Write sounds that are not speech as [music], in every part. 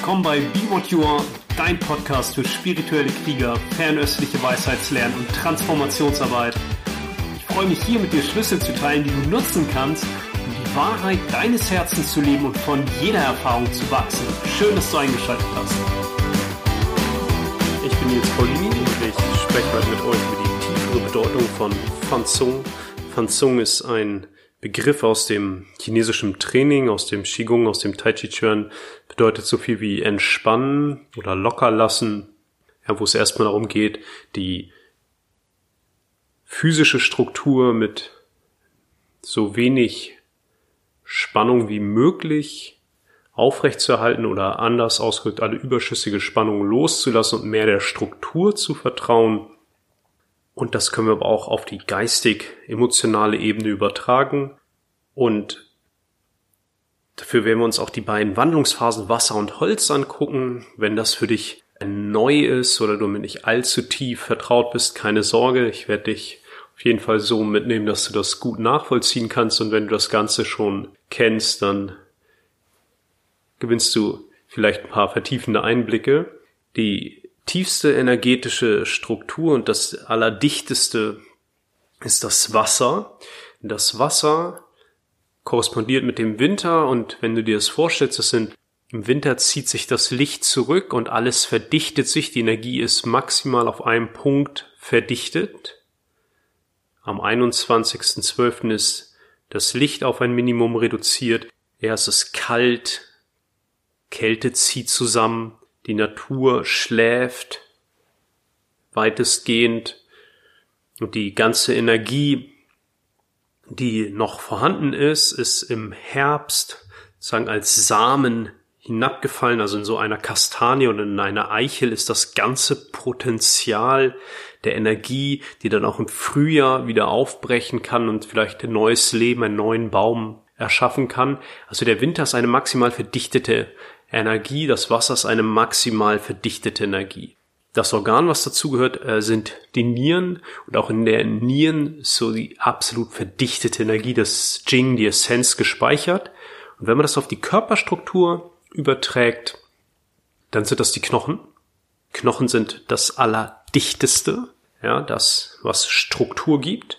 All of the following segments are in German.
Willkommen bei Be What You Are, dein Podcast für spirituelle Krieger, fernöstliche Weisheitslernen und Transformationsarbeit. Ich freue mich hier mit dir Schlüssel zu teilen, die du nutzen kannst, um die Wahrheit deines Herzens zu leben und von jeder Erfahrung zu wachsen. Schön, dass du eingeschaltet hast. Ich bin Nils Paulini und ich spreche heute mit euch über die tiefere Bedeutung von Fan Zung. Fan Zung ist ein Begriff aus dem chinesischen Training, aus dem Qigong, aus dem Tai Chi Chuan, bedeutet so viel wie entspannen oder locker lassen, ja, wo es erstmal darum geht, die physische Struktur mit so wenig Spannung wie möglich aufrechtzuerhalten oder anders ausgedrückt alle überschüssige Spannung loszulassen und mehr der Struktur zu vertrauen. Und das können wir aber auch auf die geistig-emotionale Ebene übertragen. Und dafür werden wir uns auch die beiden Wandlungsphasen Wasser und Holz angucken. Wenn das für dich neu ist oder du mit nicht allzu tief vertraut bist, keine Sorge. Ich werde dich auf jeden Fall so mitnehmen, dass du das gut nachvollziehen kannst. Und wenn du das Ganze schon kennst, dann gewinnst du vielleicht ein paar vertiefende Einblicke. Die tiefste energetische Struktur und das allerdichteste ist das Wasser. Das Wasser korrespondiert mit dem Winter und wenn du dir das vorstellst, das sind im Winter zieht sich das Licht zurück und alles verdichtet sich, die Energie ist maximal auf einem Punkt verdichtet. Am 21.12. ist das Licht auf ein Minimum reduziert. Ja, es ist kalt, Kälte zieht zusammen, die Natur schläft weitestgehend und die ganze Energie die noch vorhanden ist, ist im Herbst sagen als Samen hinabgefallen, also in so einer Kastanie oder in einer Eichel ist das ganze Potenzial der Energie, die dann auch im Frühjahr wieder aufbrechen kann und vielleicht ein neues Leben, einen neuen Baum erschaffen kann. Also der Winter ist eine maximal verdichtete Energie, das Wasser ist eine maximal verdichtete Energie. Das Organ, was dazugehört, äh, sind die Nieren und auch in der Nieren so die absolut verdichtete Energie des Jing, die Essenz gespeichert. Und wenn man das auf die Körperstruktur überträgt, dann sind das die Knochen. Knochen sind das Allerdichteste, ja, das, was Struktur gibt.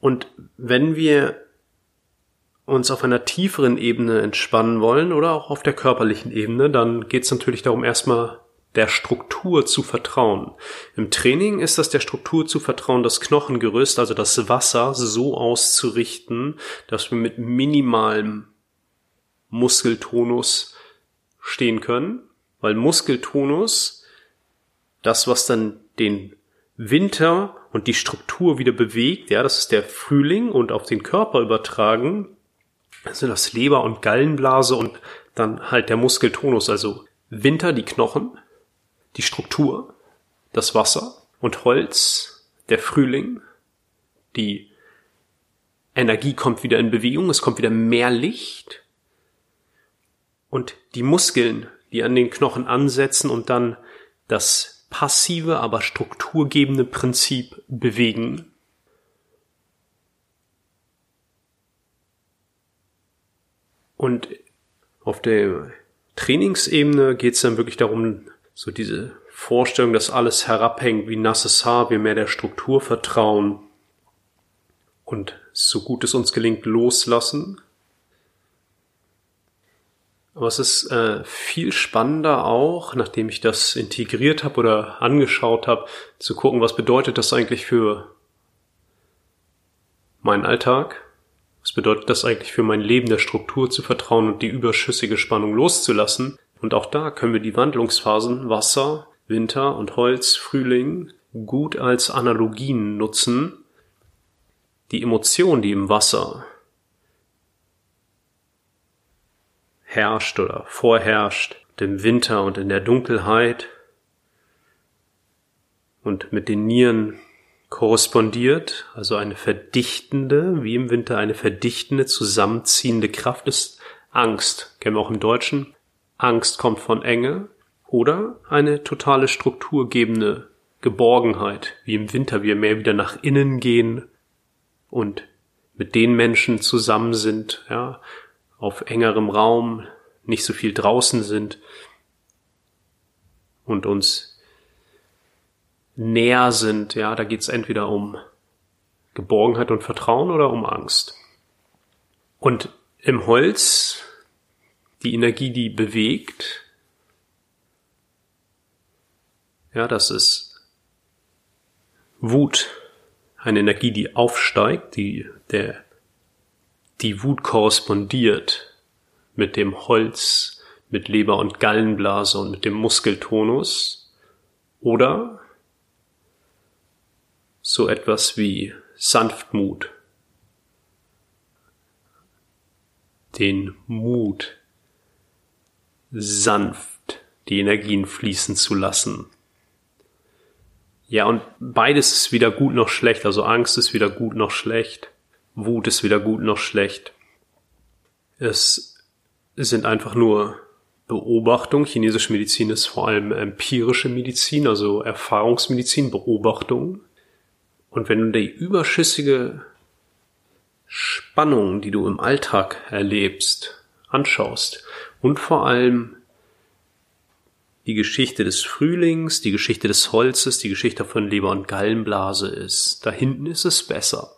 Und wenn wir uns auf einer tieferen Ebene entspannen wollen oder auch auf der körperlichen Ebene, dann geht es natürlich darum, erstmal der Struktur zu vertrauen. Im Training ist das der Struktur zu vertrauen, das Knochengerüst, also das Wasser so auszurichten, dass wir mit minimalem Muskeltonus stehen können, weil Muskeltonus, das was dann den Winter und die Struktur wieder bewegt, ja, das ist der Frühling und auf den Körper übertragen, also das Leber und Gallenblase und dann halt der Muskeltonus, also Winter die Knochen, die Struktur, das Wasser und Holz, der Frühling, die Energie kommt wieder in Bewegung, es kommt wieder mehr Licht und die Muskeln, die an den Knochen ansetzen und dann das passive, aber strukturgebende Prinzip bewegen. Und auf der Trainingsebene geht es dann wirklich darum, so diese Vorstellung, dass alles herabhängt wie nasses Haar, wir mehr der Struktur vertrauen und so gut es uns gelingt, loslassen. Aber es ist äh, viel spannender auch, nachdem ich das integriert habe oder angeschaut habe, zu gucken, was bedeutet das eigentlich für meinen Alltag? Was bedeutet das eigentlich für mein Leben, der Struktur zu vertrauen und die überschüssige Spannung loszulassen? Und auch da können wir die Wandlungsphasen Wasser, Winter und Holz, Frühling gut als Analogien nutzen. Die Emotion, die im Wasser herrscht oder vorherrscht, im Winter und in der Dunkelheit und mit den Nieren korrespondiert, also eine verdichtende, wie im Winter eine verdichtende, zusammenziehende Kraft ist Angst. Kennen wir auch im Deutschen. Angst kommt von Enge oder eine totale strukturgebende Geborgenheit, wie im Winter wir mehr wieder nach innen gehen und mit den Menschen zusammen sind, ja, auf engerem Raum, nicht so viel draußen sind und uns näher sind, ja, da geht es entweder um Geborgenheit und Vertrauen oder um Angst. Und im Holz, die Energie, die bewegt, ja, das ist Wut, eine Energie, die aufsteigt, die, der, die Wut korrespondiert mit dem Holz, mit Leber und Gallenblase und mit dem Muskeltonus. Oder so etwas wie Sanftmut, den Mut, sanft die Energien fließen zu lassen. Ja, und beides ist weder gut noch schlecht. Also Angst ist weder gut noch schlecht. Wut ist weder gut noch schlecht. Es sind einfach nur Beobachtung. Chinesische Medizin ist vor allem empirische Medizin, also Erfahrungsmedizin, Beobachtung. Und wenn du die überschüssige Spannung, die du im Alltag erlebst, anschaust und vor allem die Geschichte des Frühlings, die Geschichte des Holzes, die Geschichte von Leber und Gallenblase ist, da hinten ist es besser.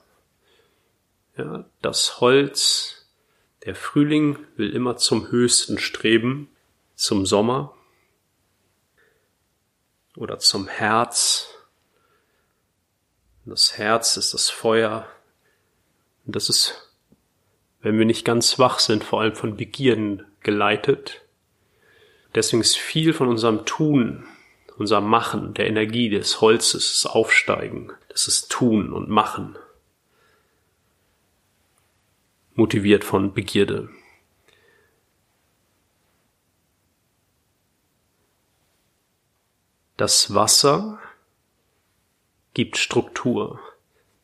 Ja, das Holz, der Frühling will immer zum Höchsten streben, zum Sommer oder zum Herz, das Herz ist das Feuer. Und das ist, wenn wir nicht ganz wach sind, vor allem von Begierden geleitet. Deswegen ist viel von unserem Tun, unserem Machen, der Energie des Holzes, das Aufsteigen, das ist Tun und Machen. Motiviert von Begierde. Das Wasser gibt Struktur.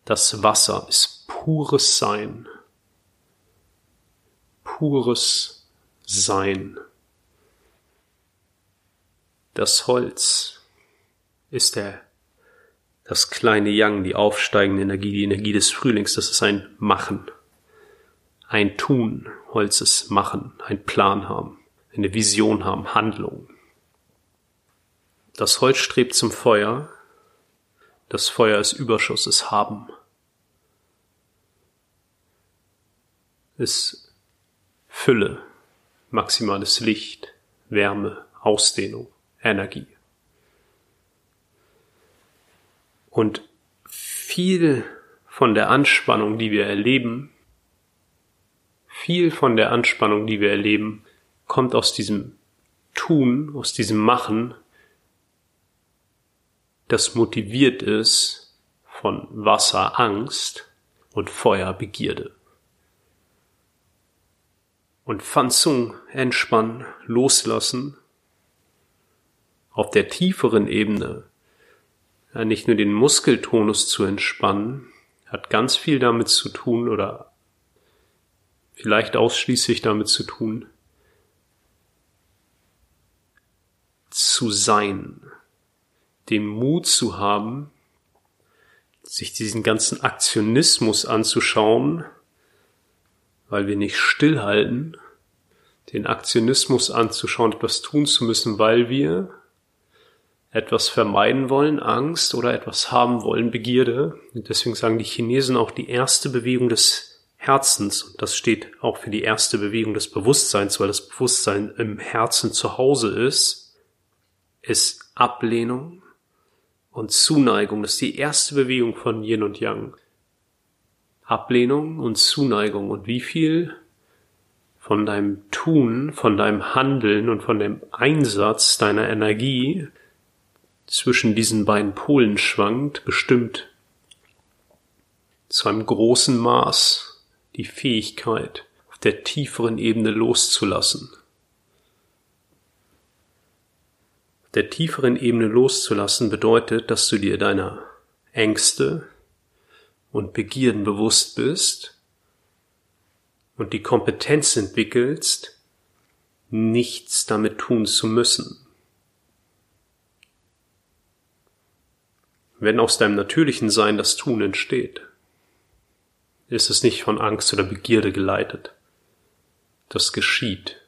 Das Wasser ist pures Sein. Pures Sein. Das Holz ist der, das kleine Yang, die aufsteigende Energie, die Energie des Frühlings. Das ist ein Machen. Ein Tun. Holz ist Machen. Ein Plan haben. Eine Vision haben. Handlung. Das Holz strebt zum Feuer, das Feuer ist Überschuss, ist Haben. Ist Fülle, maximales Licht, Wärme, Ausdehnung, Energie. Und viel von der Anspannung, die wir erleben, viel von der Anspannung, die wir erleben, kommt aus diesem Tun, aus diesem Machen, das motiviert ist von Wasser Angst und Feuer Begierde. Und Fanzung entspannen, loslassen, auf der tieferen Ebene, nicht nur den Muskeltonus zu entspannen, hat ganz viel damit zu tun oder vielleicht ausschließlich damit zu tun, zu sein, den Mut zu haben, sich diesen ganzen Aktionismus anzuschauen, weil wir nicht stillhalten, den Aktionismus anzuschauen, etwas tun zu müssen, weil wir etwas vermeiden wollen, Angst oder etwas haben wollen, Begierde. Und deswegen sagen die Chinesen auch die erste Bewegung des Herzens, und das steht auch für die erste Bewegung des Bewusstseins, weil das Bewusstsein im Herzen zu Hause ist, ist Ablehnung, und Zuneigung. Das ist die erste Bewegung von Yin und Yang. Ablehnung und Zuneigung. Und wie viel von deinem Tun, von deinem Handeln und von dem Einsatz deiner Energie zwischen diesen beiden Polen schwankt, bestimmt zu einem großen Maß die Fähigkeit, auf der tieferen Ebene loszulassen. der tieferen Ebene loszulassen bedeutet, dass du dir deiner Ängste und Begierden bewusst bist und die Kompetenz entwickelst, nichts damit tun zu müssen. Wenn aus deinem natürlichen Sein das Tun entsteht, ist es nicht von Angst oder Begierde geleitet. Das geschieht.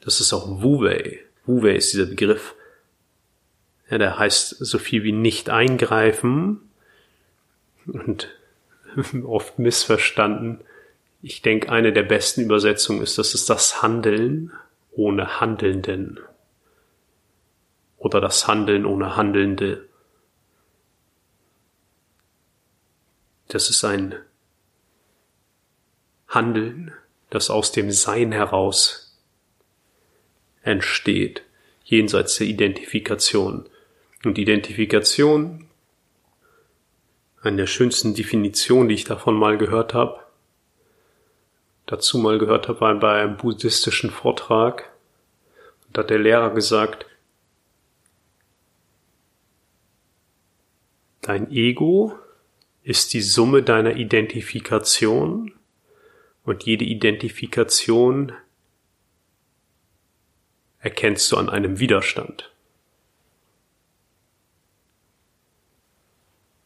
Das ist auch Wu Wei. Wu Wei ist dieser Begriff Ja, der heißt so viel wie nicht eingreifen und [laughs] oft missverstanden. Ich denke, eine der besten Übersetzungen ist, dass es das Handeln ohne Handelnden oder das Handeln ohne Handelnde. Das ist ein Handeln, das aus dem Sein heraus entsteht, jenseits der Identifikation. Und Identifikation, eine der schönsten Definitionen, die ich davon mal gehört habe, dazu mal gehört habe, war bei einem buddhistischen Vortrag. Und da hat der Lehrer gesagt, dein Ego ist die Summe deiner Identifikation und jede Identifikation erkennst du an einem Widerstand.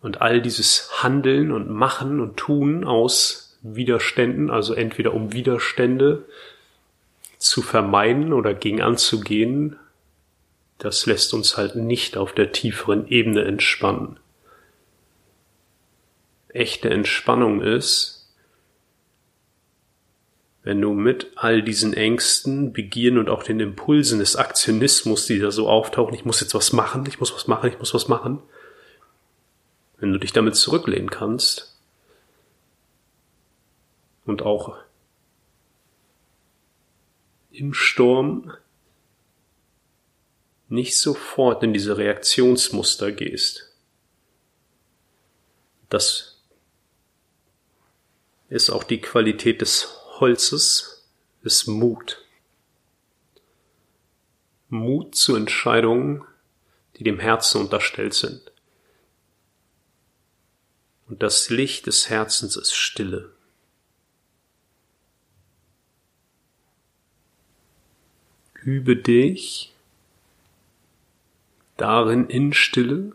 Und all dieses Handeln und Machen und Tun aus Widerständen, also entweder um Widerstände zu vermeiden oder gegen anzugehen, das lässt uns halt nicht auf der tieferen Ebene entspannen. Echte Entspannung ist, wenn du mit all diesen Ängsten, Begierden und auch den Impulsen des Aktionismus, die da so auftauchen, ich muss jetzt was machen, ich muss was machen, ich muss was machen, wenn du dich damit zurücklehnen kannst und auch im Sturm nicht sofort in diese Reaktionsmuster gehst. Das ist auch die Qualität des Holzes, ist Mut. Mut zu Entscheidungen, die dem Herzen unterstellt sind. Und das Licht des Herzens ist Stille. Übe dich darin in Stille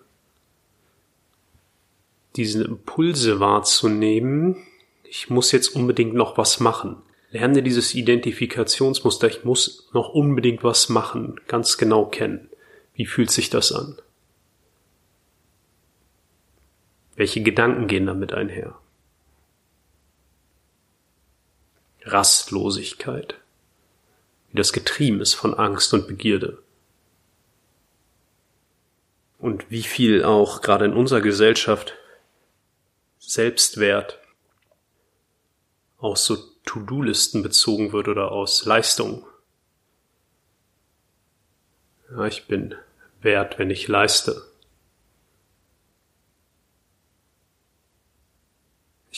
diese Impulse wahrzunehmen. Ich muss jetzt unbedingt noch was machen. Lerne dieses Identifikationsmuster, ich muss noch unbedingt was machen, ganz genau kennen. Wie fühlt sich das an? Welche Gedanken gehen damit einher? Rastlosigkeit, wie das getrieben ist von Angst und Begierde. Und wie viel auch gerade in unserer Gesellschaft Selbstwert aus so To-Do-Listen bezogen wird oder aus Leistung. Ja, ich bin wert, wenn ich leiste.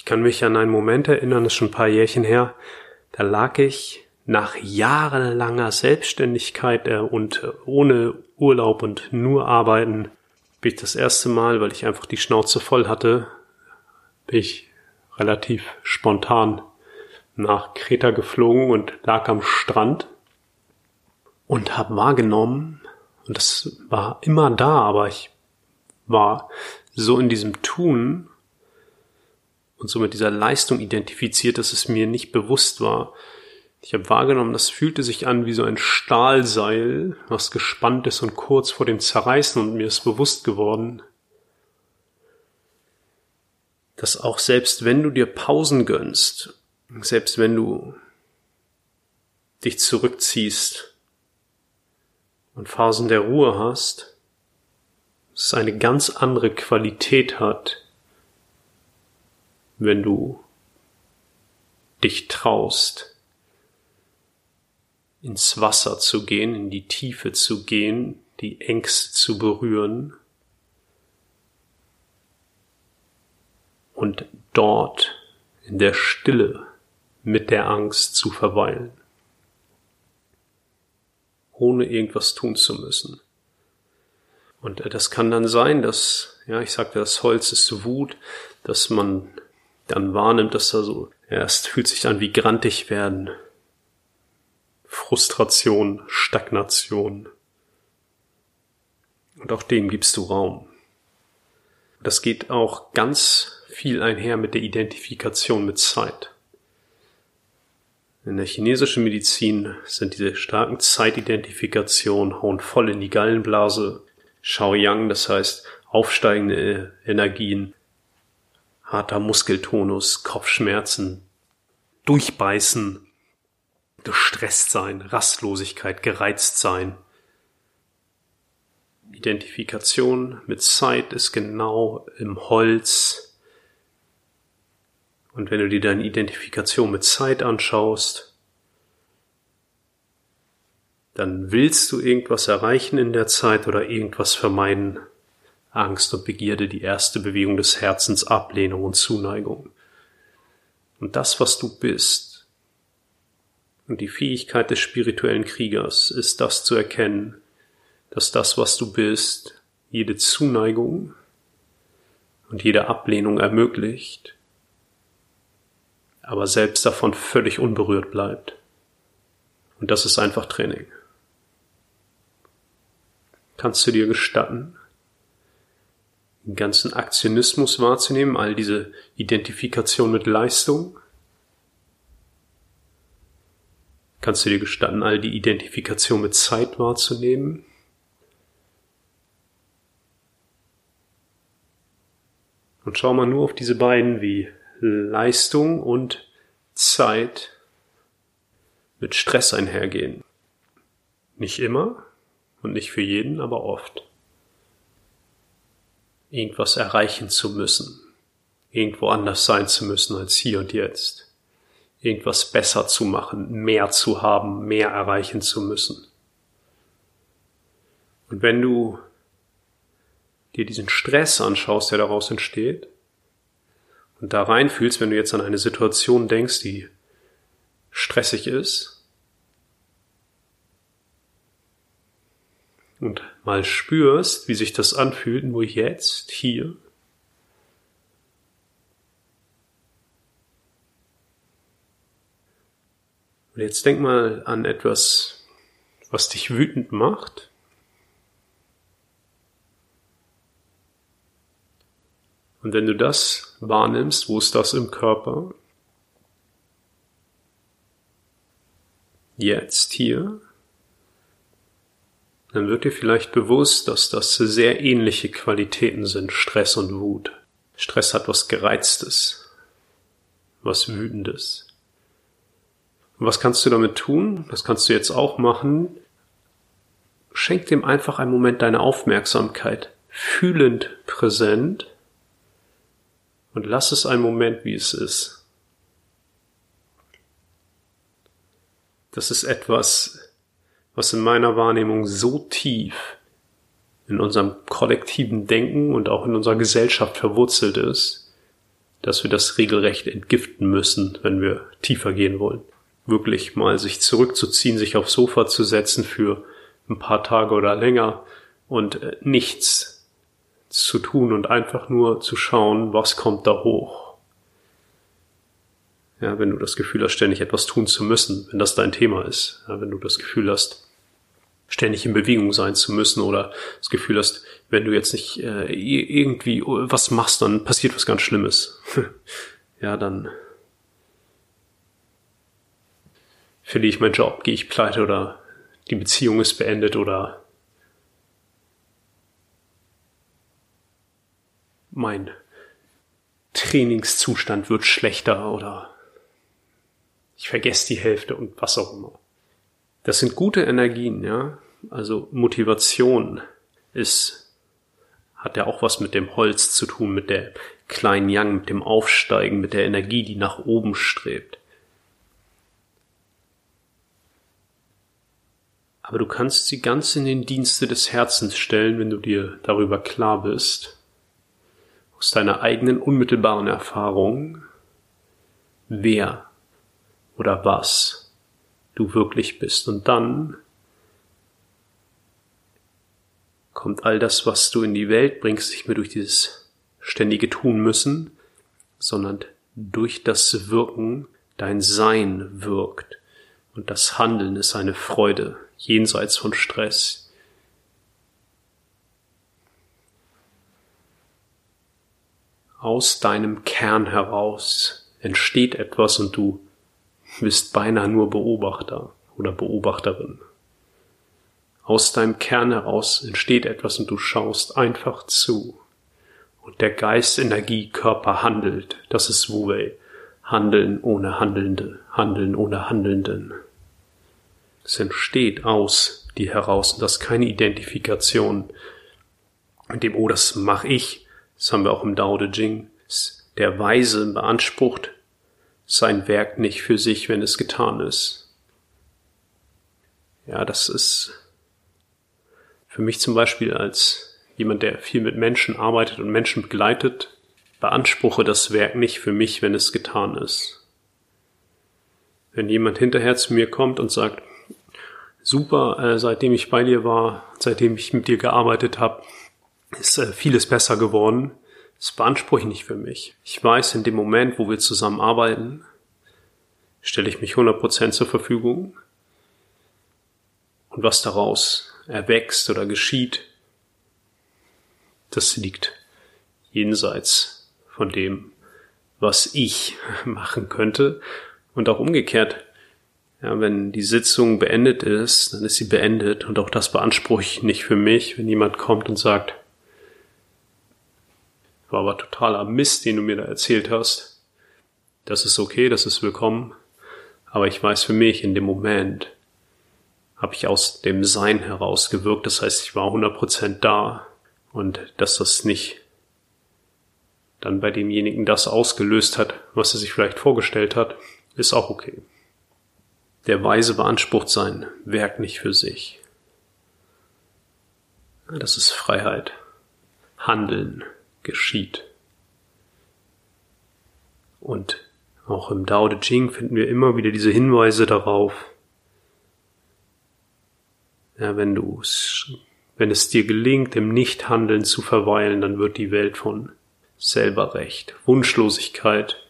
Ich kann mich an einen Moment erinnern, das ist schon ein paar Jährchen her, da lag ich nach jahrelanger Selbstständigkeit äh, und äh, ohne Urlaub und nur arbeiten, bin ich das erste Mal, weil ich einfach die Schnauze voll hatte, bin ich relativ spontan nach Kreta geflogen und lag am Strand und habe wahrgenommen, und das war immer da, aber ich war so in diesem Tun und so mit dieser Leistung identifiziert, dass es mir nicht bewusst war. Ich habe wahrgenommen, das fühlte sich an wie so ein Stahlseil, was gespannt ist und kurz vor dem Zerreißen und mir ist bewusst geworden, dass auch selbst wenn du dir Pausen gönnst, selbst wenn du dich zurückziehst und Phasen der Ruhe hast, es eine ganz andere Qualität hat, wenn du dich traust, ins Wasser zu gehen, in die Tiefe zu gehen, die Ängste zu berühren und dort in der Stille mit der Angst zu verweilen, ohne irgendwas tun zu müssen. Und das kann dann sein, dass, ja, ich sagte, das Holz ist Wut, dass man dann wahrnimmt, dass da so, erst fühlt sich an wie grantig werden, Frustration, Stagnation. Und auch dem gibst du Raum. Das geht auch ganz viel einher mit der Identifikation mit Zeit. In der chinesischen Medizin sind diese starken Zeitidentifikationen, hauen voll in die Gallenblase, Shao Yang, das heißt aufsteigende Energien, harter Muskeltonus, Kopfschmerzen, Durchbeißen, gestresst sein, Rastlosigkeit, gereizt sein. Identifikation mit Zeit ist genau im Holz. Und wenn du dir deine Identifikation mit Zeit anschaust, dann willst du irgendwas erreichen in der Zeit oder irgendwas vermeiden. Angst und Begierde, die erste Bewegung des Herzens, Ablehnung und Zuneigung. Und das, was du bist, und die Fähigkeit des spirituellen Kriegers ist das zu erkennen, dass das, was du bist, jede Zuneigung und jede Ablehnung ermöglicht, aber selbst davon völlig unberührt bleibt. Und das ist einfach Training. Kannst du dir gestatten, den ganzen Aktionismus wahrzunehmen, all diese Identifikation mit Leistung? Kannst du dir gestatten, all die Identifikation mit Zeit wahrzunehmen? Und schau mal nur auf diese beiden wie Leistung und Zeit mit Stress einhergehen. Nicht immer und nicht für jeden, aber oft. Irgendwas erreichen zu müssen, irgendwo anders sein zu müssen als hier und jetzt, irgendwas besser zu machen, mehr zu haben, mehr erreichen zu müssen. Und wenn du dir diesen Stress anschaust, der daraus entsteht, und da reinfühlst, wenn du jetzt an eine Situation denkst, die stressig ist, und mal spürst, wie sich das anfühlt, nur jetzt, hier, Und jetzt denk mal an etwas, was dich wütend macht. Und wenn du das wahrnimmst, wo ist das im Körper? Jetzt hier, dann wird dir vielleicht bewusst, dass das sehr ähnliche Qualitäten sind, Stress und Wut. Stress hat was Gereiztes, was Wütendes. Und was kannst du damit tun? Das kannst du jetzt auch machen. Schenk dem einfach einen Moment deine Aufmerksamkeit, fühlend präsent und lass es einen Moment, wie es ist. Das ist etwas, was in meiner Wahrnehmung so tief in unserem kollektiven Denken und auch in unserer Gesellschaft verwurzelt ist, dass wir das regelrecht entgiften müssen, wenn wir tiefer gehen wollen. Wirklich mal sich zurückzuziehen, sich aufs Sofa zu setzen für ein paar Tage oder länger und äh, nichts zu tun und einfach nur zu schauen, was kommt da hoch. Ja, wenn du das Gefühl hast, ständig etwas tun zu müssen, wenn das dein Thema ist, ja, wenn du das Gefühl hast, ständig in Bewegung sein zu müssen oder das Gefühl hast, wenn du jetzt nicht äh, irgendwie was machst, dann passiert was ganz Schlimmes. [laughs] ja, dann verliere ich meinen Job, gehe ich pleite oder die Beziehung ist beendet oder mein Trainingszustand wird schlechter oder ich vergesse die Hälfte und was auch immer. Das sind gute Energien, ja. Also Motivation ist, hat ja auch was mit dem Holz zu tun, mit der kleinen Yang, mit dem Aufsteigen, mit der Energie, die nach oben strebt. Aber du kannst sie ganz in den Dienste des Herzens stellen, wenn du dir darüber klar bist, aus deiner eigenen unmittelbaren Erfahrung, wer oder was du wirklich bist. Und dann kommt all das, was du in die Welt bringst, nicht mehr durch dieses ständige Tun müssen, sondern durch das Wirken dein Sein wirkt. Und das Handeln ist eine Freude, jenseits von Stress, aus deinem Kern heraus entsteht etwas und du bist beinahe nur Beobachter oder Beobachterin. Aus deinem Kern heraus entsteht etwas und du schaust einfach zu. Und der Geist, Energie, Körper handelt. Das ist Wu-Wei. Handeln ohne Handelnde, Handeln ohne Handelnden. Es entsteht aus dir heraus und das ist keine Identifikation mit dem, oh, das mache ich. Das haben wir auch im Dao De Jing. Der Weise beansprucht sein Werk nicht für sich, wenn es getan ist. Ja, das ist für mich zum Beispiel als jemand, der viel mit Menschen arbeitet und Menschen begleitet, beanspruche das Werk nicht für mich, wenn es getan ist. Wenn jemand hinterher zu mir kommt und sagt, super, äh, seitdem ich bei dir war, seitdem ich mit dir gearbeitet habe, ist äh, vieles besser geworden. Das beanspruche ich nicht für mich. Ich weiß, in dem Moment, wo wir zusammen arbeiten, stelle ich mich 100% zur Verfügung. Und was daraus erwächst oder geschieht, das liegt jenseits von dem, was ich [laughs] machen könnte. Und auch umgekehrt, ja, wenn die Sitzung beendet ist, dann ist sie beendet und auch das beanspruche ich nicht für mich, wenn jemand kommt und sagt, war aber totaler Mist, den du mir da erzählt hast. Das ist okay, das ist willkommen. Aber ich weiß für mich, in dem Moment habe ich aus dem Sein heraus gewirkt. Das heißt, ich war 100% da. Und dass das nicht dann bei demjenigen das ausgelöst hat, was er sich vielleicht vorgestellt hat, ist auch okay. Der Weise beansprucht sein Werk nicht für sich. Das ist Freiheit. Handeln geschieht. Und auch im Dao De Jing finden wir immer wieder diese Hinweise darauf, ja, wenn du wenn es dir gelingt, im Nichthandeln zu verweilen, dann wird die Welt von selber recht. Wunschlosigkeit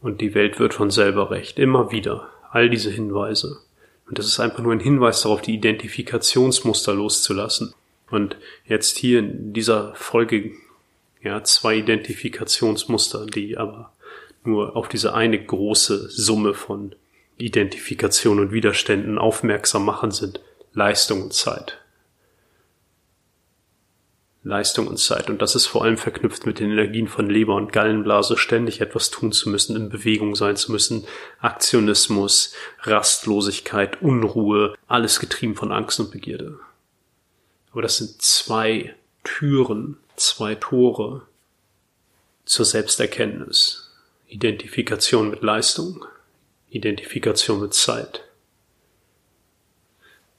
und die Welt wird von selber recht. Immer wieder. All diese Hinweise. Und das ist einfach nur ein Hinweis darauf, die Identifikationsmuster loszulassen. Und jetzt hier in dieser Folge, ja, zwei Identifikationsmuster, die aber nur auf diese eine große Summe von Identifikation und Widerständen aufmerksam machen sind. Leistung und Zeit. Leistung und Zeit. Und das ist vor allem verknüpft mit den Energien von Leber und Gallenblase, ständig etwas tun zu müssen, in Bewegung sein zu müssen, Aktionismus, Rastlosigkeit, Unruhe, alles getrieben von Angst und Begierde. Aber das sind zwei Türen, zwei Tore zur Selbsterkenntnis. Identifikation mit Leistung, Identifikation mit Zeit.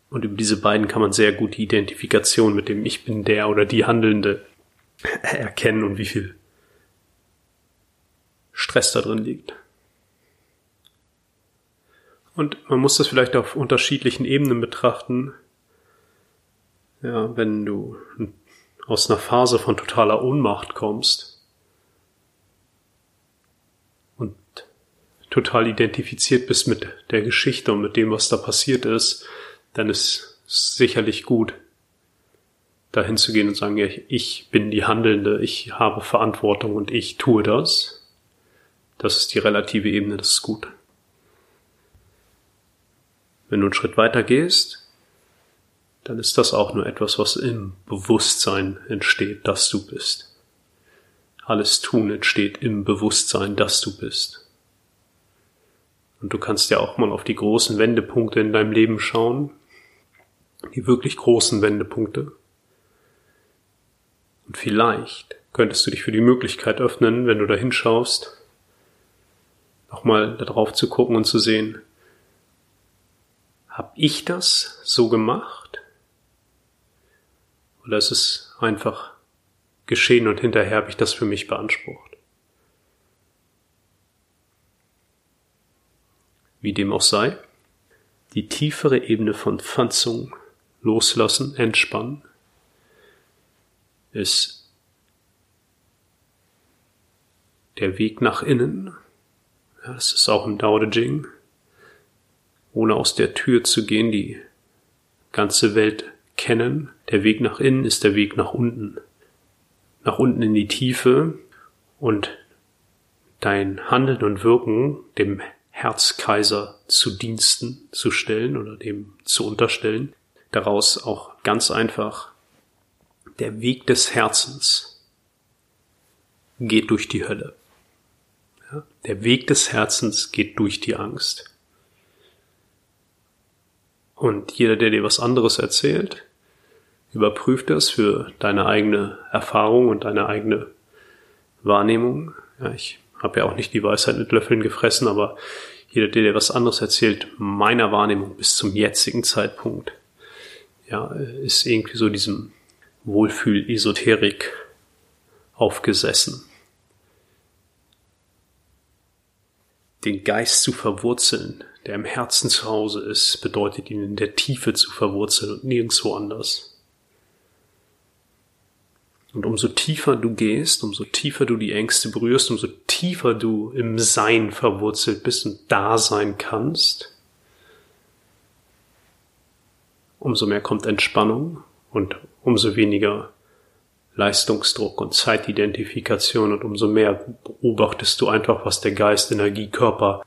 Und über diese beiden kann man sehr gut die Identifikation mit dem Ich bin der oder die Handelnde [laughs] erkennen und wie viel Stress da drin liegt. Und man muss das vielleicht auf unterschiedlichen Ebenen betrachten. Ja, wenn du aus einer Phase von totaler Ohnmacht kommst und total identifiziert bist mit der Geschichte und mit dem, was da passiert ist, dann ist es sicherlich gut, dahin zu gehen und sagen, ja, ich bin die Handelnde, ich habe Verantwortung und ich tue das. Das ist die relative Ebene, das ist gut. Wenn du einen Schritt weiter gehst, dann ist das auch nur etwas, was im Bewusstsein entsteht, dass du bist. Alles Tun entsteht im Bewusstsein, dass du bist. Und du kannst ja auch mal auf die großen Wendepunkte in deinem Leben schauen, die wirklich großen Wendepunkte. Und vielleicht könntest du dich für die Möglichkeit öffnen, wenn du da hinschaust, nochmal darauf zu gucken und zu sehen, hab ich das so gemacht? Oder ist es einfach geschehen und hinterher habe ich das für mich beansprucht? Wie dem auch sei, die tiefere Ebene von Pfanzung loslassen, entspannen, ist der Weg nach innen. Ja, das ist auch im Dao De Jing. Ohne aus der Tür zu gehen, die ganze Welt kennen. Der Weg nach innen ist der Weg nach unten. Nach unten in die Tiefe und dein Handeln und Wirken dem Herzkaiser zu Diensten zu stellen oder dem zu unterstellen. Daraus auch ganz einfach der Weg des Herzens geht durch die Hölle. Ja, der Weg des Herzens geht durch die Angst. Und jeder, der dir was anderes erzählt, überprüft das für deine eigene Erfahrung und deine eigene Wahrnehmung. Ja, ich habe ja auch nicht die Weisheit mit Löffeln gefressen, aber jeder, der dir was anderes erzählt, meiner Wahrnehmung bis zum jetzigen Zeitpunkt, ja, ist irgendwie so diesem Wohlfühl-Esoterik aufgesessen. Den Geist zu verwurzeln, der im Herzen zu Hause ist, bedeutet ihn in der Tiefe zu verwurzeln und nirgendwo anders. Und umso tiefer du gehst, umso tiefer du die Ängste berührst, umso tiefer du im Sein verwurzelt bist und da sein kannst, umso mehr kommt Entspannung und umso weniger Leistungsdruck und Zeitidentifikation und umso mehr beobachtest du einfach, was der Geist, Energie, Körper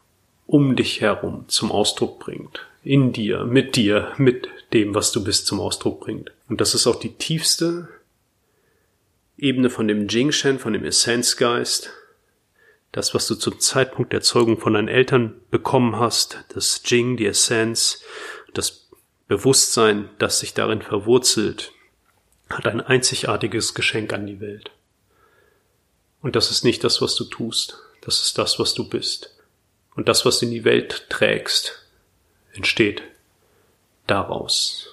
um dich herum zum Ausdruck bringt. In dir, mit dir, mit dem, was du bist, zum Ausdruck bringt. Und das ist auch die tiefste Ebene von dem Jingshen, von dem Essenzgeist, das, was du zum Zeitpunkt der Zeugung von deinen Eltern bekommen hast, das Jing, die Essenz, das Bewusstsein, das sich darin verwurzelt, hat ein einzigartiges Geschenk an die Welt. Und das ist nicht das, was du tust, das ist das, was du bist. Und das, was du in die Welt trägst, entsteht daraus.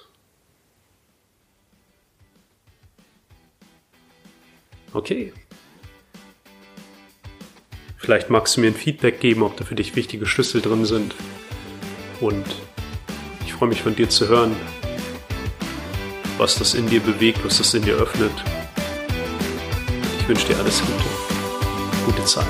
Okay. Vielleicht magst du mir ein Feedback geben, ob da für dich wichtige Schlüssel drin sind. Und ich freue mich von dir zu hören, was das in dir bewegt, was das in dir öffnet. Ich wünsche dir alles Gute. Gute Zeit.